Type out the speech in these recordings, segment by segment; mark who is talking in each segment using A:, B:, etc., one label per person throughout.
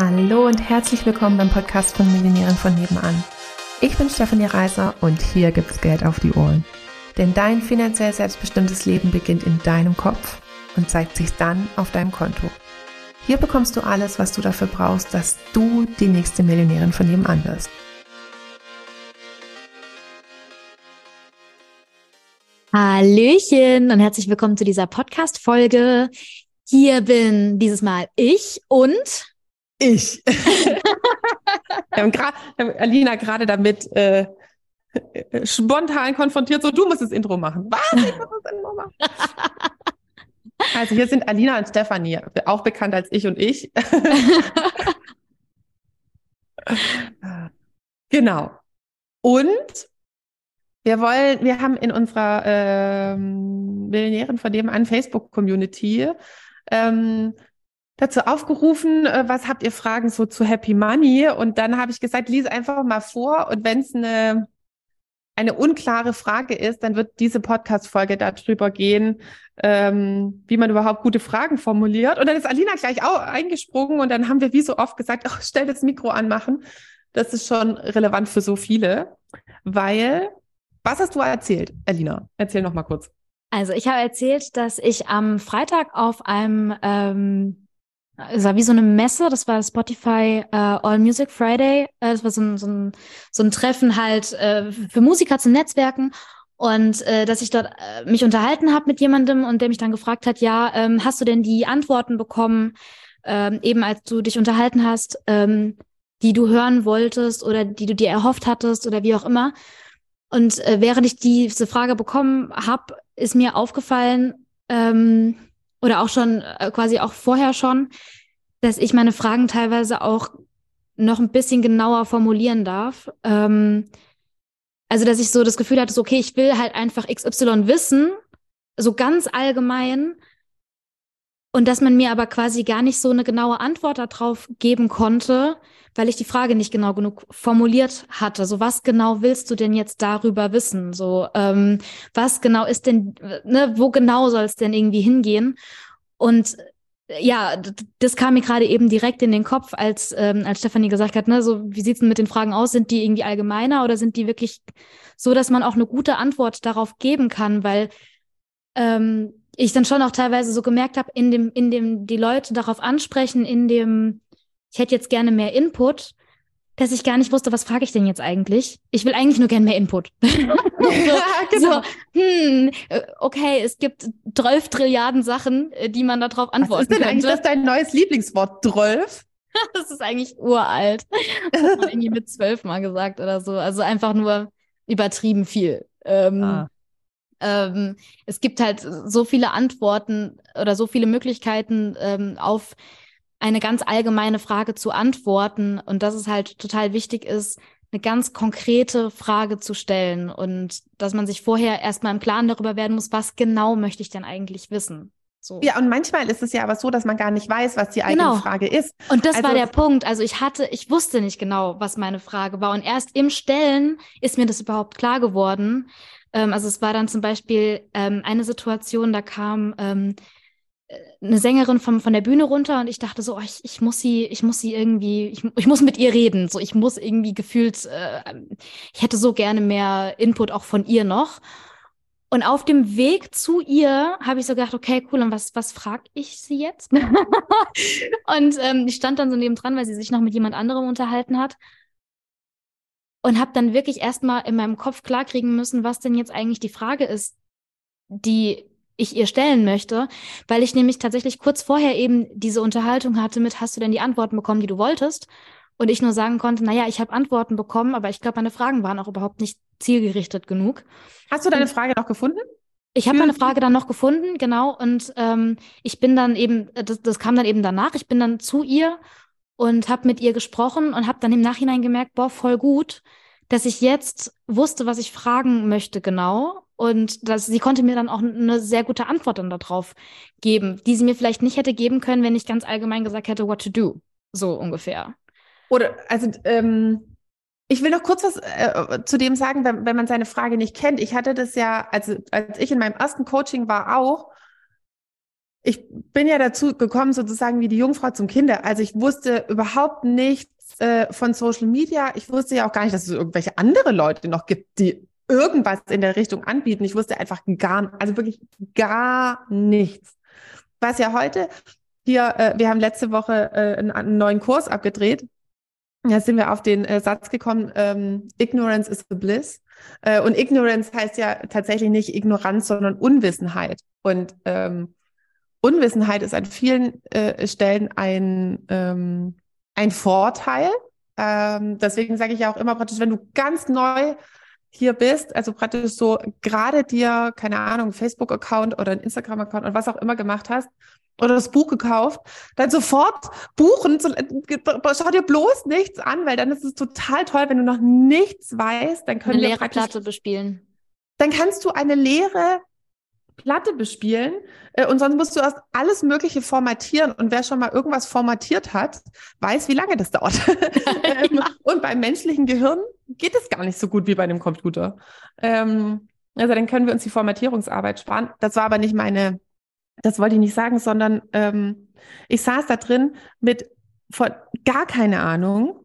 A: Hallo und herzlich willkommen beim Podcast von Millionären von nebenan. Ich bin Stefanie Reiser und hier gibt's Geld auf die Ohren. Denn dein finanziell selbstbestimmtes Leben beginnt in deinem Kopf und zeigt sich dann auf deinem Konto. Hier bekommst du alles, was du dafür brauchst, dass du die nächste Millionärin von nebenan wirst.
B: Hallöchen und herzlich willkommen zu dieser Podcast-Folge. Hier bin dieses Mal ich und
A: ich. Wir haben, haben Alina gerade damit äh, spontan konfrontiert, so du musst das Intro machen. Was? Ich muss das Intro machen. Also hier sind Alina und Stefanie, auch bekannt als ich und ich. genau. Und wir wollen, wir haben in unserer ähm, Millionären von nebenan Facebook-Community ähm, dazu aufgerufen, äh, was habt ihr Fragen so zu Happy Money? Und dann habe ich gesagt, lies einfach mal vor und wenn es eine eine unklare Frage ist, dann wird diese Podcast-Folge darüber gehen, ähm, wie man überhaupt gute Fragen formuliert. Und dann ist Alina gleich auch eingesprungen und dann haben wir wie so oft gesagt, oh, stell das Mikro anmachen. Das ist schon relevant für so viele, weil was hast du erzählt, Alina? Erzähl noch mal kurz.
B: Also ich habe erzählt, dass ich am Freitag auf einem ähm, es war wie so eine Messe, das war Spotify äh, All Music Friday. Äh, das war so ein, so ein, so ein Treffen halt äh, für Musiker zu Netzwerken. Und äh, dass ich dort äh, mich unterhalten habe mit jemandem und der mich dann gefragt hat, ja, ähm, hast du denn die Antworten bekommen, ähm, eben als du dich unterhalten hast, ähm, die du hören wolltest oder die du dir erhofft hattest oder wie auch immer. Und äh, während ich diese Frage bekommen habe, ist mir aufgefallen, ähm, oder auch schon, äh, quasi auch vorher schon, dass ich meine Fragen teilweise auch noch ein bisschen genauer formulieren darf. Ähm, also, dass ich so das Gefühl hatte, so, okay, ich will halt einfach XY wissen, so ganz allgemein. Und dass man mir aber quasi gar nicht so eine genaue Antwort darauf geben konnte, weil ich die Frage nicht genau genug formuliert hatte. So, was genau willst du denn jetzt darüber wissen? So, ähm, was genau ist denn, ne, wo genau soll es denn irgendwie hingehen? Und ja, das kam mir gerade eben direkt in den Kopf, als, ähm, als Stefanie gesagt hat, ne, so, wie sieht's denn mit den Fragen aus? Sind die irgendwie allgemeiner oder sind die wirklich so, dass man auch eine gute Antwort darauf geben kann? Weil ähm, ich dann schon auch teilweise so gemerkt habe, in dem, in dem die Leute darauf ansprechen, in dem, ich hätte jetzt gerne mehr Input, dass ich gar nicht wusste, was frage ich denn jetzt eigentlich? Ich will eigentlich nur gerne mehr Input. so, genau. so, hm, äh, okay, es gibt 12 Trilliarden Sachen, äh, die man darauf antworten kann. Was ist denn
A: eigentlich das dein neues Lieblingswort, 12?
B: das ist eigentlich uralt. Das hat man irgendwie mit zwölf mal gesagt oder so. Also einfach nur übertrieben viel. Ähm, ah. Ähm, es gibt halt so viele Antworten oder so viele Möglichkeiten ähm, auf eine ganz allgemeine Frage zu antworten und dass es halt total wichtig ist, eine ganz konkrete Frage zu stellen und dass man sich vorher erstmal im Klaren darüber werden muss, was genau möchte ich denn eigentlich wissen.
A: So. Ja, und manchmal ist es ja aber so, dass man gar nicht weiß, was die eigene genau. Frage ist.
B: Und das also, war der Punkt. Also ich hatte, ich wusste nicht genau, was meine Frage war. Und erst im Stellen ist mir das überhaupt klar geworden. Ähm, also es war dann zum Beispiel ähm, eine Situation, da kam ähm, eine Sängerin vom, von der Bühne runter und ich dachte so, oh, ich, ich muss sie, ich muss sie irgendwie, ich, ich muss mit ihr reden. So, ich muss irgendwie gefühlt, äh, ich hätte so gerne mehr Input auch von ihr noch. Und auf dem Weg zu ihr habe ich so gedacht, okay, cool, und was, was frag ich sie jetzt? und ähm, ich stand dann so nebendran, weil sie sich noch mit jemand anderem unterhalten hat. Und habe dann wirklich erstmal in meinem Kopf klarkriegen müssen, was denn jetzt eigentlich die Frage ist, die ich ihr stellen möchte, weil ich nämlich tatsächlich kurz vorher eben diese Unterhaltung hatte mit, hast du denn die Antworten bekommen, die du wolltest? Und ich nur sagen konnte, naja, ich habe Antworten bekommen, aber ich glaube, meine Fragen waren auch überhaupt nicht zielgerichtet genug.
A: Hast du deine Frage noch gefunden?
B: Ich habe meine Frage dann noch gefunden, genau. Und ähm, ich bin dann eben, das, das kam dann eben danach, ich bin dann zu ihr und habe mit ihr gesprochen und habe dann im Nachhinein gemerkt, boah, voll gut, dass ich jetzt wusste, was ich fragen möchte genau und das, sie konnte mir dann auch eine sehr gute Antwort dann darauf geben, die sie mir vielleicht nicht hätte geben können, wenn ich ganz allgemein gesagt hätte, what to do. So ungefähr.
A: Oder, also, ähm, ich will noch kurz was äh, zu dem sagen, wenn, wenn man seine Frage nicht kennt. Ich hatte das ja, also als ich in meinem ersten Coaching war auch, ich bin ja dazu gekommen, sozusagen wie die Jungfrau zum Kinder. Also ich wusste überhaupt nichts äh, von Social Media. Ich wusste ja auch gar nicht, dass es irgendwelche andere Leute noch gibt, die irgendwas in der Richtung anbieten. Ich wusste einfach gar, also wirklich gar nichts. Was ja heute hier, äh, wir haben letzte Woche äh, einen, einen, neuen Kurs abgedreht. Da sind wir auf den äh, Satz gekommen, ähm, Ignorance is the bliss. Äh, und Ignorance heißt ja tatsächlich nicht Ignoranz, sondern Unwissenheit. Und ähm, Unwissenheit ist an vielen äh, Stellen ein, ähm, ein Vorteil. Ähm, deswegen sage ich ja auch immer praktisch, wenn du ganz neu hier bist, also praktisch so gerade dir, keine Ahnung, Facebook-Account oder ein Instagram-Account oder was auch immer gemacht hast oder das Buch gekauft, dann sofort buchen, so, schau dir bloß nichts an, weil dann ist es total toll, wenn du noch nichts weißt, dann können
B: eine
A: wir
B: leere Platte bespielen.
A: Dann kannst du eine leere Platte bespielen äh, und sonst musst du erst alles Mögliche formatieren und wer schon mal irgendwas formatiert hat, weiß, wie lange das dauert. ähm, und beim menschlichen Gehirn geht es gar nicht so gut wie bei einem Computer. Ähm, also dann können wir uns die Formatierungsarbeit sparen. Das war aber nicht meine, das wollte ich nicht sagen, sondern ähm, ich saß da drin mit von gar keine Ahnung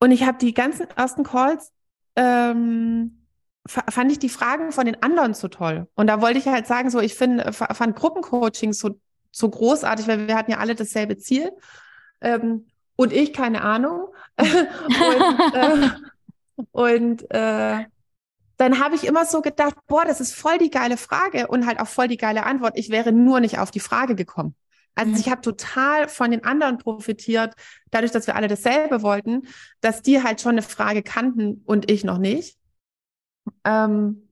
A: und ich habe die ganzen ersten Calls ähm, fand ich die Fragen von den anderen so toll. Und da wollte ich halt sagen, so, ich finde, fand Gruppencoaching so, so großartig, weil wir hatten ja alle dasselbe Ziel. Ähm, und ich keine Ahnung. und äh, und äh, dann habe ich immer so gedacht, boah, das ist voll die geile Frage und halt auch voll die geile Antwort. Ich wäre nur nicht auf die Frage gekommen. Also mhm. ich habe total von den anderen profitiert, dadurch, dass wir alle dasselbe wollten, dass die halt schon eine Frage kannten und ich noch nicht. Ähm,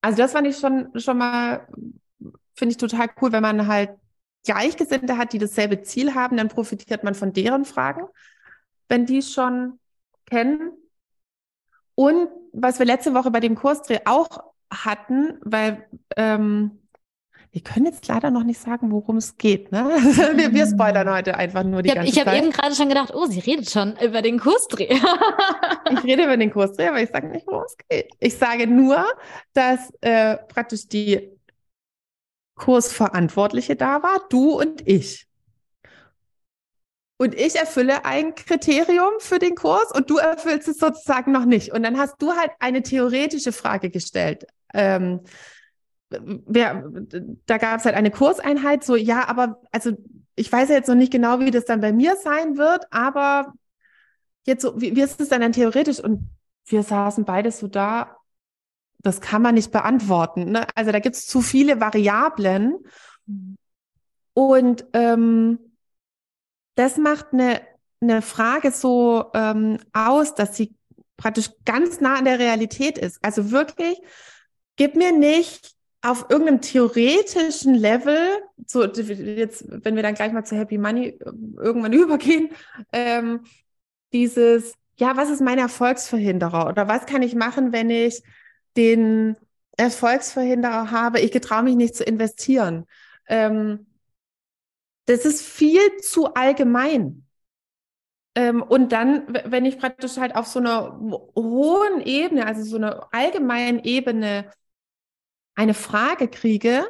A: also das fand ich schon, schon mal, finde ich total cool, wenn man halt Gleichgesinnte hat, die dasselbe Ziel haben, dann profitiert man von deren Fragen, wenn die schon kennen. Und was wir letzte Woche bei dem Kursdreh auch hatten, weil ähm, wir können jetzt leider noch nicht sagen, worum es geht. Ne? wir, wir spoilern heute einfach nur die
B: ich hab,
A: ganze
B: ich Zeit. Ich habe eben gerade schon gedacht, oh, sie redet schon über den Kursdreh.
A: ich rede über den Kursdreh, aber ich sage nicht, worum es geht. Ich sage nur, dass äh, praktisch die Kursverantwortliche da war, du und ich. Und ich erfülle ein Kriterium für den Kurs und du erfüllst es sozusagen noch nicht. Und dann hast du halt eine theoretische Frage gestellt. Ähm, wer, da gab es halt eine Kurseinheit, so, ja, aber also ich weiß ja jetzt noch nicht genau, wie das dann bei mir sein wird, aber jetzt so, wie, wie ist es dann dann theoretisch? Und wir saßen beides so da, das kann man nicht beantworten. Ne? Also da gibt es zu viele Variablen. Und ähm, das macht eine, eine Frage so ähm, aus, dass sie praktisch ganz nah an der Realität ist. Also wirklich, gib mir nicht auf irgendeinem theoretischen Level, so jetzt, wenn wir dann gleich mal zu Happy Money ähm, irgendwann übergehen, ähm, dieses, ja, was ist mein Erfolgsverhinderer oder was kann ich machen, wenn ich den Erfolgsverhinderer habe, ich getraue mich nicht zu investieren. Ähm, das ist viel zu allgemein. Ähm, und dann, wenn ich praktisch halt auf so einer hohen Ebene, also so einer allgemeinen Ebene eine Frage kriege,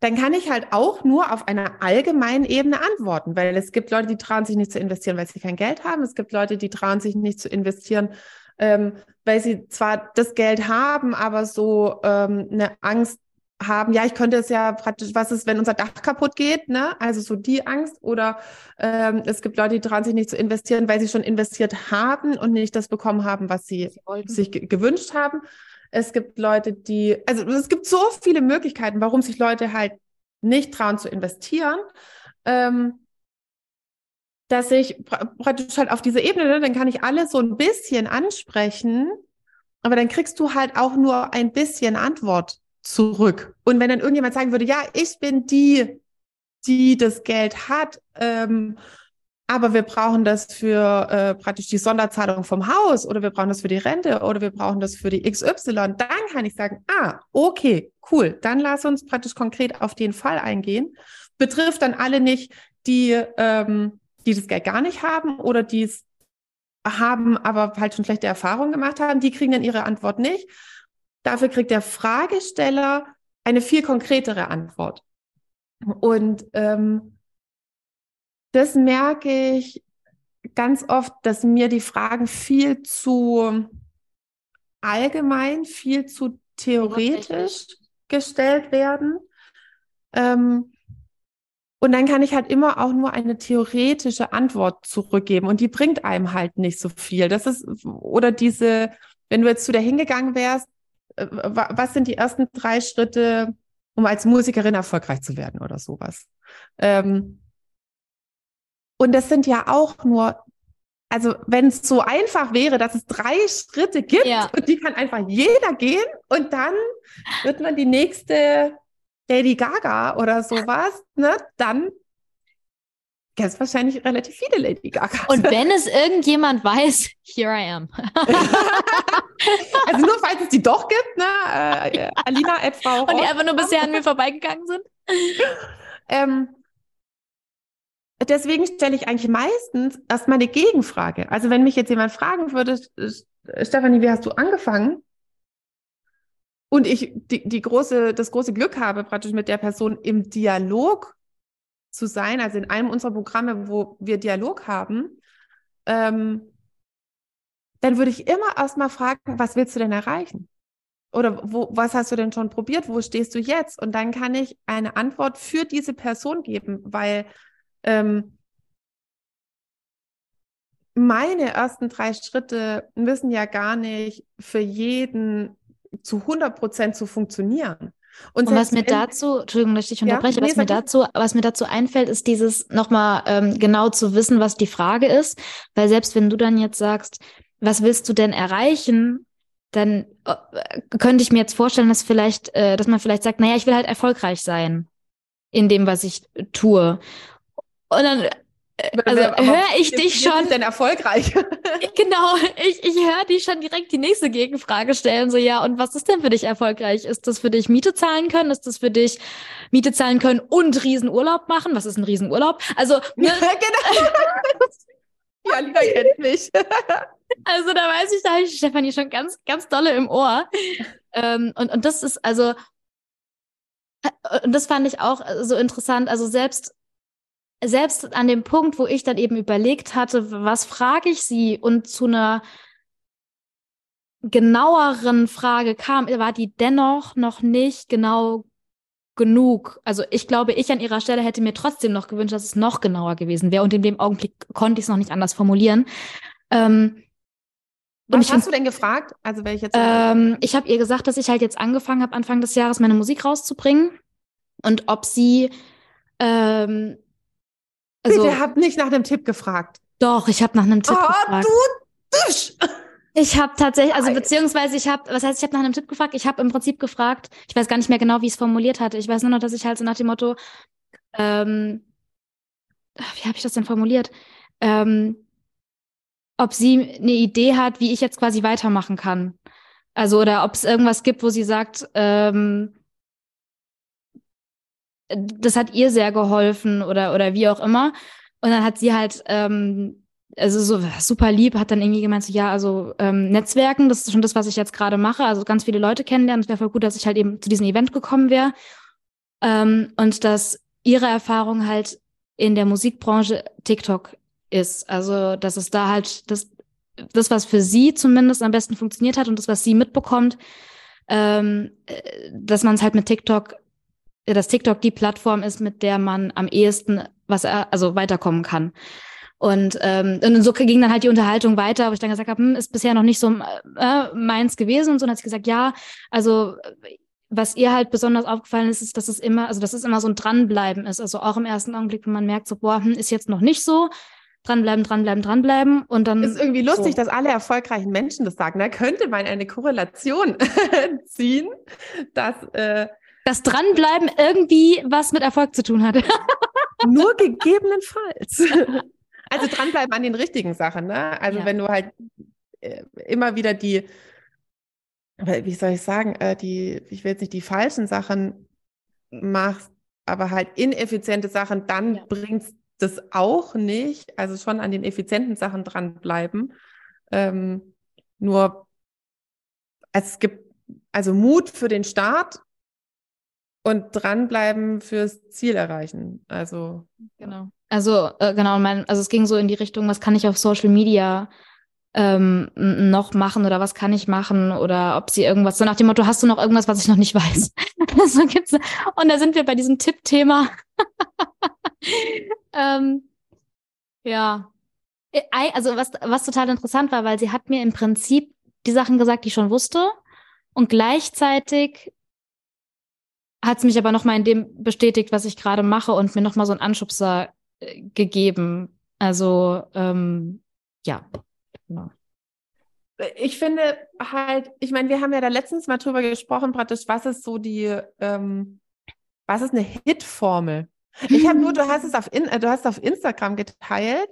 A: dann kann ich halt auch nur auf einer allgemeinen Ebene antworten, weil es gibt Leute, die trauen sich nicht zu investieren, weil sie kein Geld haben. Es gibt Leute, die trauen sich nicht zu investieren, ähm, weil sie zwar das Geld haben, aber so ähm, eine Angst haben, ja, ich könnte es ja praktisch, was ist, wenn unser Dach kaputt geht, ne? Also so die Angst. Oder ähm, es gibt Leute, die trauen sich nicht zu investieren, weil sie schon investiert haben und nicht das bekommen haben, was sie, sie sich gewünscht haben. Es gibt Leute, die, also es gibt so viele Möglichkeiten, warum sich Leute halt nicht trauen zu investieren, ähm, dass ich praktisch halt auf diese Ebene, ne, dann kann ich alle so ein bisschen ansprechen, aber dann kriegst du halt auch nur ein bisschen Antwort zurück. Und wenn dann irgendjemand sagen würde, ja, ich bin die, die das Geld hat, ähm, aber wir brauchen das für äh, praktisch die Sonderzahlung vom Haus oder wir brauchen das für die Rente oder wir brauchen das für die XY. Dann kann ich sagen, ah, okay, cool, dann lass uns praktisch konkret auf den Fall eingehen. Betrifft dann alle nicht, die, ähm, die das Geld gar nicht haben oder die es haben, aber halt schon schlechte Erfahrungen gemacht haben, die kriegen dann ihre Antwort nicht. Dafür kriegt der Fragesteller eine viel konkretere Antwort. Und ähm, das merke ich ganz oft, dass mir die Fragen viel zu allgemein, viel zu theoretisch gestellt werden. Ähm, und dann kann ich halt immer auch nur eine theoretische Antwort zurückgeben und die bringt einem halt nicht so viel. Das ist, oder diese, wenn du jetzt zu der hingegangen wärst, äh, was sind die ersten drei Schritte, um als Musikerin erfolgreich zu werden oder sowas? Ähm, und das sind ja auch nur, also wenn es so einfach wäre, dass es drei Schritte gibt ja. und die kann einfach jeder gehen und dann wird man die nächste Lady Gaga oder sowas, ne, dann gäbe es wahrscheinlich relativ viele Lady Gaga.
B: Und wenn es irgendjemand weiß, here I am.
A: also nur falls es die doch gibt, ne? Äh, Alina, Frau.
B: Und die einfach nur bisher an mir vorbeigegangen sind.
A: Ähm, deswegen stelle ich eigentlich meistens erstmal eine Gegenfrage. Also wenn mich jetzt jemand fragen würde, Stefanie, wie hast du angefangen? Und ich die, die große, das große Glück habe, praktisch mit der Person im Dialog zu sein, also in einem unserer Programme, wo wir Dialog haben, ähm, dann würde ich immer erstmal fragen, was willst du denn erreichen? Oder wo, was hast du denn schon probiert? Wo stehst du jetzt? Und dann kann ich eine Antwort für diese Person geben, weil ähm, meine ersten drei Schritte müssen ja gar nicht für jeden zu 100 Prozent zu funktionieren.
B: Und, und was mir dazu, Entschuldigung, dass ich dich unterbreche, ja, nee, was mir dazu, was mir dazu einfällt, ist dieses nochmal ähm, genau zu wissen, was die Frage ist. Weil selbst wenn du dann jetzt sagst, was willst du denn erreichen, dann äh, könnte ich mir jetzt vorstellen, dass vielleicht, äh, dass man vielleicht sagt, naja, ich will halt erfolgreich sein in dem, was ich tue. Und dann also höre ich dich schon.
A: denn erfolgreich?
B: genau, ich, ich höre dich schon direkt die nächste Gegenfrage stellen. So, ja, und was ist denn für dich erfolgreich? Ist das für dich Miete zahlen können? Ist das für dich Miete zahlen können und Riesenurlaub machen? Was ist ein Riesenurlaub? Also, ne? genau.
A: ja, Lina kennt mich.
B: also, da weiß ich, da habe ich Stefanie schon ganz, ganz dolle im Ohr. Ähm, und, und das ist also, und das fand ich auch so interessant. Also, selbst selbst an dem Punkt, wo ich dann eben überlegt hatte, was frage ich sie und zu einer genaueren Frage kam, war die dennoch noch nicht genau genug. Also ich glaube, ich an ihrer Stelle hätte mir trotzdem noch gewünscht, dass es noch genauer gewesen wäre. Und in dem Augenblick konnte ich es noch nicht anders formulieren. Ähm,
A: was hast du denn gefragt? Also
B: ich jetzt. Ähm, ich habe ihr gesagt, dass ich halt jetzt angefangen habe, Anfang des Jahres meine Musik rauszubringen und ob sie ähm,
A: also, Bitte habt nicht nach einem Tipp gefragt.
B: Doch, ich habe nach einem Tipp oh, gefragt. Du Dusch. Ich habe tatsächlich, also beziehungsweise ich habe, was heißt, ich habe nach einem Tipp gefragt. Ich habe im Prinzip gefragt, ich weiß gar nicht mehr genau, wie ich es formuliert hatte. Ich weiß nur noch, dass ich halt so nach dem Motto, ähm, wie habe ich das denn formuliert? Ähm, ob sie eine Idee hat, wie ich jetzt quasi weitermachen kann. Also, oder ob es irgendwas gibt, wo sie sagt, ähm, das hat ihr sehr geholfen oder, oder wie auch immer. Und dann hat sie halt, ähm, also so super lieb, hat dann irgendwie gemeint, so, ja, also ähm, Netzwerken, das ist schon das, was ich jetzt gerade mache. Also ganz viele Leute kennenlernen. Es wäre voll gut, dass ich halt eben zu diesem Event gekommen wäre. Ähm, und dass ihre Erfahrung halt in der Musikbranche TikTok ist. Also, dass es da halt das, das, was für sie zumindest am besten funktioniert hat und das, was sie mitbekommt, ähm, äh, dass man es halt mit TikTok dass TikTok die Plattform ist, mit der man am ehesten was er, also weiterkommen kann. Und, ähm, und so ging dann halt die Unterhaltung weiter, wo ich dann gesagt habe, hm, ist bisher noch nicht so äh, meins gewesen und so. Und hat sie gesagt, ja, also was ihr halt besonders aufgefallen ist, ist, dass es immer, also dass es immer so ein Dranbleiben ist. Also auch im ersten Augenblick, wenn man merkt, so, boah, hm, ist jetzt noch nicht so, dranbleiben, dranbleiben, dranbleiben und dann.
A: Ist irgendwie lustig, so. dass alle erfolgreichen Menschen das sagen. Da könnte man eine Korrelation ziehen, dass äh,
B: dass Dranbleiben irgendwie was mit Erfolg zu tun hat.
A: Nur gegebenenfalls. Also dranbleiben an den richtigen Sachen. Ne? Also ja. wenn du halt äh, immer wieder die, wie soll ich sagen, äh, die, ich will jetzt nicht die falschen Sachen machst, aber halt ineffiziente Sachen, dann ja. bringt das auch nicht. Also schon an den effizienten Sachen dranbleiben. Ähm, nur es gibt also Mut für den Start Und dranbleiben fürs Ziel erreichen. Also.
B: Genau. Also, äh, genau, mein, also es ging so in die Richtung, was kann ich auf Social Media ähm, noch machen oder was kann ich machen oder ob sie irgendwas, so nach dem Motto, hast du noch irgendwas, was ich noch nicht weiß? so gibt's, und da sind wir bei diesem Tipp-Thema. ähm, ja. Äh, also was, was total interessant war, weil sie hat mir im Prinzip die Sachen gesagt, die ich schon wusste. Und gleichzeitig hat es mich aber nochmal in dem bestätigt, was ich gerade mache und mir nochmal so einen Anschubser äh, gegeben. Also, ähm, ja. Genau.
A: Ich finde halt, ich meine, wir haben ja da letztens mal drüber gesprochen, praktisch, was ist so die, ähm, was ist eine Hit-Formel? Ich habe nur, du hast es auf, in, äh, du hast auf Instagram geteilt.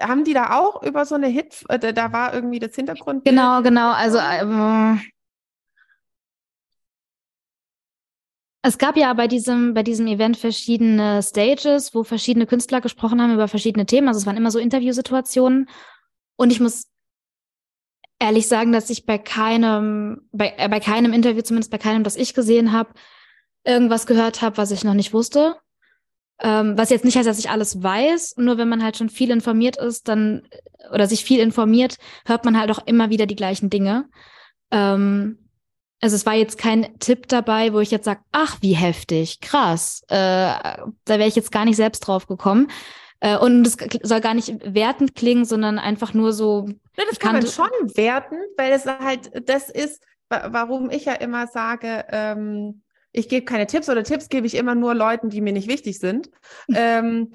A: Haben die da auch über so eine Hit, äh, da war irgendwie das Hintergrund?
B: Genau, genau. Also äh, es gab ja bei diesem, bei diesem Event verschiedene Stages, wo verschiedene Künstler gesprochen haben über verschiedene Themen. Also es waren immer so Interviewsituationen. Und ich muss ehrlich sagen, dass ich bei keinem, bei, äh, bei keinem Interview, zumindest bei keinem, das ich gesehen habe, irgendwas gehört habe, was ich noch nicht wusste. Ähm, was jetzt nicht heißt, dass ich alles weiß, nur wenn man halt schon viel informiert ist, dann oder sich viel informiert, hört man halt auch immer wieder die gleichen Dinge. Ähm, also es war jetzt kein Tipp dabei, wo ich jetzt sage, ach, wie heftig, krass. Äh, da wäre ich jetzt gar nicht selbst drauf gekommen. Äh, und es soll gar nicht wertend klingen, sondern einfach nur so.
A: Ja, das kann man schon werten, weil es halt, das ist, warum ich ja immer sage, ähm, ich gebe keine Tipps oder Tipps gebe ich immer nur Leuten, die mir nicht wichtig sind, ähm,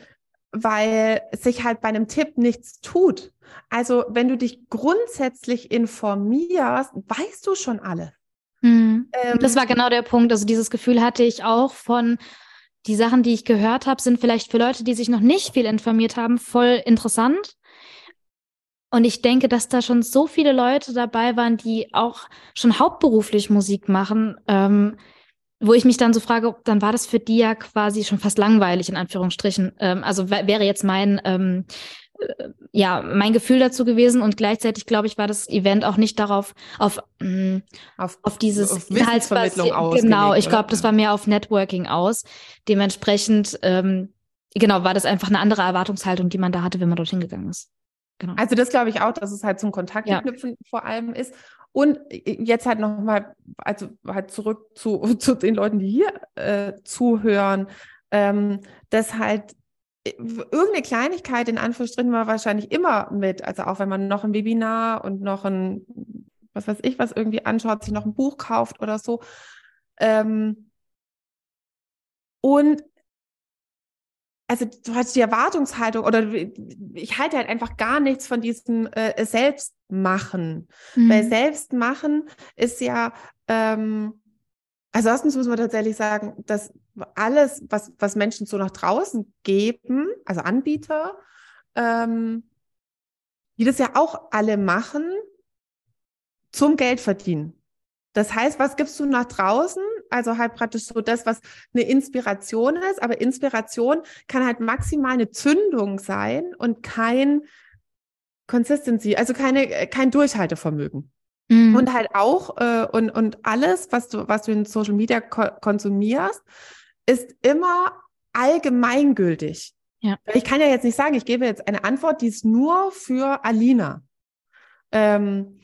A: weil sich halt bei einem Tipp nichts tut. Also wenn du dich grundsätzlich informierst, weißt du schon alles.
B: Mhm. Ähm, das war genau der Punkt. Also dieses Gefühl hatte ich auch von, die Sachen, die ich gehört habe, sind vielleicht für Leute, die sich noch nicht viel informiert haben, voll interessant. Und ich denke, dass da schon so viele Leute dabei waren, die auch schon hauptberuflich Musik machen, ähm, wo ich mich dann so frage, dann war das für die ja quasi schon fast langweilig, in Anführungsstrichen. Ähm, also wäre jetzt mein ähm, äh, ja, mein Gefühl dazu gewesen und gleichzeitig, glaube ich, war das Event auch nicht darauf, auf, mh, mm, auf, auf dieses auf
A: Inhaltsvermittlung aus.
B: Genau, ich glaube, das war mehr auf Networking aus. Dementsprechend, ähm, genau, war das einfach eine andere Erwartungshaltung, die man da hatte, wenn man dorthin gegangen ist.
A: Genau. Also das glaube ich auch, dass es halt zum Kontaktknüpfen ja. vor allem ist. Und jetzt halt nochmal, also halt zurück zu, zu den Leuten, die hier äh, zuhören, ähm, dass halt irgendeine Kleinigkeit in Anführungsstrichen war wahrscheinlich immer mit. Also auch wenn man noch ein Webinar und noch ein, was weiß ich, was irgendwie anschaut, sich noch ein Buch kauft oder so. Ähm, und also du hast die Erwartungshaltung oder ich halte halt einfach gar nichts von diesem äh, Selbstmachen. Mhm. Weil Selbstmachen ist ja, ähm, also erstens muss man tatsächlich sagen, dass alles, was, was Menschen so nach draußen geben, also Anbieter, ähm, die das ja auch alle machen, zum Geld verdienen. Das heißt, was gibst du nach draußen? Also halt praktisch so das, was eine Inspiration ist, aber Inspiration kann halt maximal eine Zündung sein und kein Consistency, also keine, kein Durchhaltevermögen. Mhm. Und halt auch, äh, und, und alles, was du, was du in Social Media ko konsumierst, ist immer allgemeingültig. Ja. Ich kann ja jetzt nicht sagen, ich gebe jetzt eine Antwort, die ist nur für Alina. Ähm,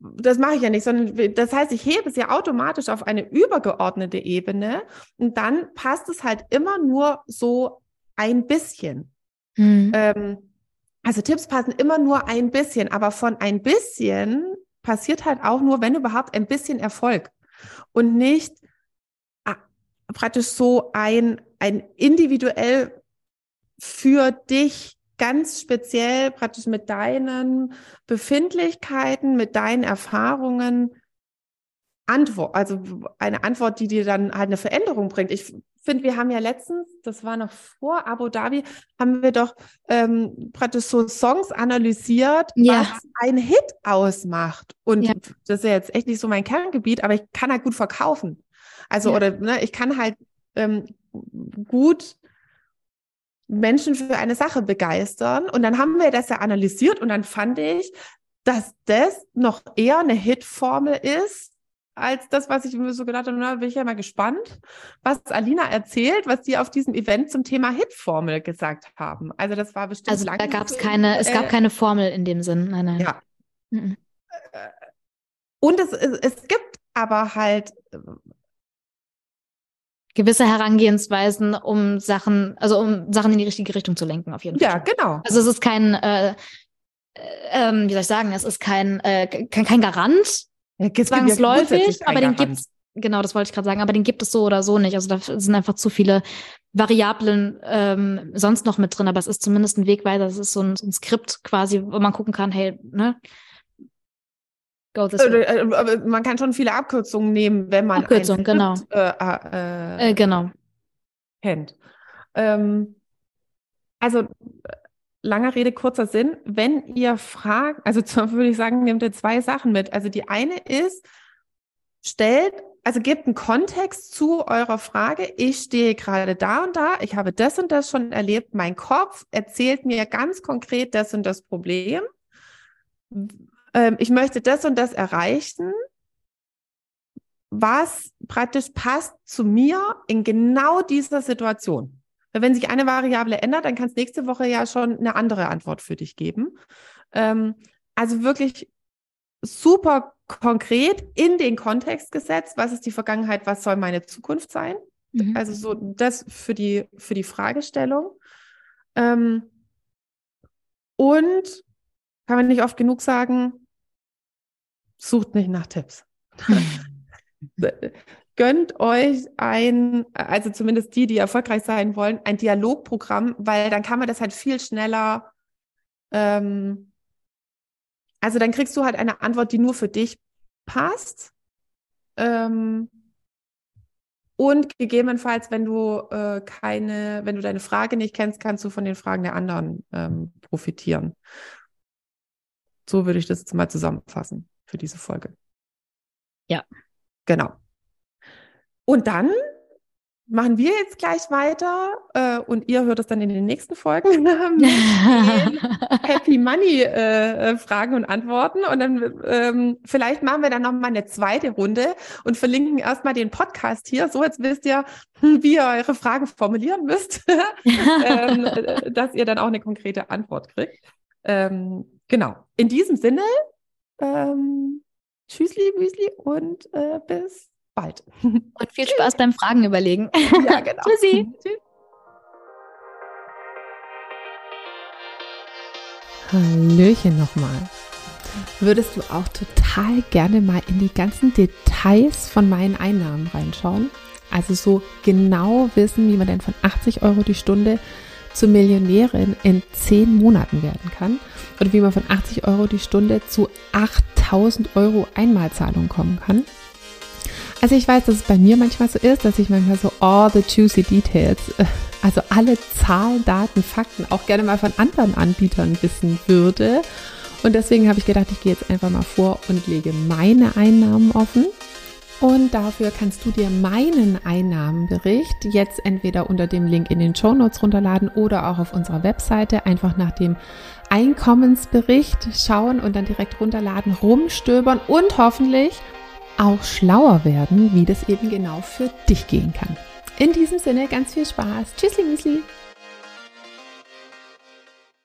A: das mache ich ja nicht, sondern das heißt, ich hebe es ja automatisch auf eine übergeordnete Ebene und dann passt es halt immer nur so ein bisschen. Mhm. Ähm, also Tipps passen immer nur ein bisschen, aber von ein bisschen passiert halt auch nur, wenn überhaupt ein bisschen Erfolg. Und nicht praktisch so ein, ein individuell für dich ganz speziell praktisch mit deinen Befindlichkeiten, mit deinen Erfahrungen Antwort, also eine Antwort, die dir dann halt eine Veränderung bringt. Ich finde, wir haben ja letztens, das war noch vor Abu Dhabi, haben wir doch ähm, praktisch so Songs analysiert, ja. was ein Hit ausmacht. Und ja. das ist ja jetzt echt nicht so mein Kerngebiet, aber ich kann halt gut verkaufen. Also, ja. oder ne, ich kann halt ähm, gut Menschen für eine Sache begeistern. Und dann haben wir das ja analysiert und dann fand ich, dass das noch eher eine Hitformel ist als das, was ich mir so gedacht habe, na, bin ich ja mal gespannt, was Alina erzählt, was die auf diesem Event zum Thema Hit-Formel gesagt haben. Also das war bestimmt
B: Also da gab es keine, es gab äh, keine Formel in dem Sinn. Nein, nein. Ja. Mhm.
A: Und es, es, es gibt aber halt
B: gewisse Herangehensweisen, um Sachen, also um Sachen in die richtige Richtung zu lenken, auf jeden Fall.
A: Ja, genau.
B: Also es ist kein, äh, äh, wie soll ich sagen, es ist kein, äh, kein, kein Garant ja, zwangsläufig, aber den gibt es, genau, das wollte ich gerade sagen, aber den gibt es so oder so nicht. Also da sind einfach zu viele Variablen ähm, sonst noch mit drin, aber es ist zumindest ein Wegweiser, es ist so ein, so ein Skript quasi, wo man gucken kann, hey, ne,
A: Go this way. Äh, äh, aber man kann schon viele Abkürzungen nehmen, wenn man
B: Abkürzung, genau. Äh, äh, äh, genau.
A: kennt. Ähm, also langer Rede, kurzer Sinn. Wenn ihr fragt, also würde ich sagen, nehmt ihr zwei Sachen mit. Also die eine ist, stellt, also gebt einen Kontext zu eurer Frage. Ich stehe gerade da und da, ich habe das und das schon erlebt. Mein Kopf erzählt mir ganz konkret das und das Problem ähm, ich möchte das und das erreichen, was praktisch passt zu mir in genau dieser Situation. Weil wenn sich eine Variable ändert, dann kann es nächste Woche ja schon eine andere Antwort für dich geben. Ähm, also wirklich super konkret in den Kontext gesetzt, was ist die Vergangenheit, was soll meine Zukunft sein? Mhm. Also so das für die, für die Fragestellung. Ähm, und kann man nicht oft genug sagen, sucht nicht nach Tipps. Gönnt euch ein, also zumindest die, die erfolgreich sein wollen, ein Dialogprogramm, weil dann kann man das halt viel schneller, ähm, also dann kriegst du halt eine Antwort, die nur für dich passt. Ähm, und gegebenenfalls, wenn du äh, keine, wenn du deine Frage nicht kennst, kannst du von den Fragen der anderen ähm, profitieren. So würde ich das jetzt mal zusammenfassen für diese Folge.
B: Ja.
A: Genau. Und dann machen wir jetzt gleich weiter äh, und ihr hört es dann in den nächsten Folgen Happy Money äh, Fragen und Antworten und dann ähm, vielleicht machen wir dann noch mal eine zweite Runde und verlinken erstmal den Podcast hier. So jetzt wisst ihr, wie ihr eure Fragen formulieren müsst, ähm, äh, dass ihr dann auch eine konkrete Antwort kriegt. Ähm, genau. In diesem Sinne, ähm, tschüssli, Müsli und äh, bis bald.
B: Und viel Spaß beim Fragen überlegen.
A: Ja, genau.
B: Tschüssi. Tschüss.
A: Hallöchen nochmal. Würdest du auch total gerne mal in die ganzen Details von meinen Einnahmen reinschauen? Also so genau wissen, wie man denn von 80 Euro die Stunde zur Millionärin in zehn Monaten werden kann oder wie man von 80 Euro die Stunde zu 8000 Euro Einmalzahlung kommen kann. Also ich weiß, dass es bei mir manchmal so ist, dass ich manchmal so all the juicy details, äh, also alle Zahlen, Daten, Fakten auch gerne mal von anderen Anbietern wissen würde. Und deswegen habe ich gedacht, ich gehe jetzt einfach mal vor und lege meine Einnahmen offen und dafür kannst du dir meinen Einnahmenbericht jetzt entweder unter dem Link in den Show Notes runterladen oder auch auf unserer Webseite einfach nach dem Einkommensbericht schauen und dann direkt runterladen, rumstöbern und hoffentlich auch schlauer werden, wie das eben genau für dich gehen kann. In diesem Sinne ganz viel Spaß. Tschüssli, Müsli.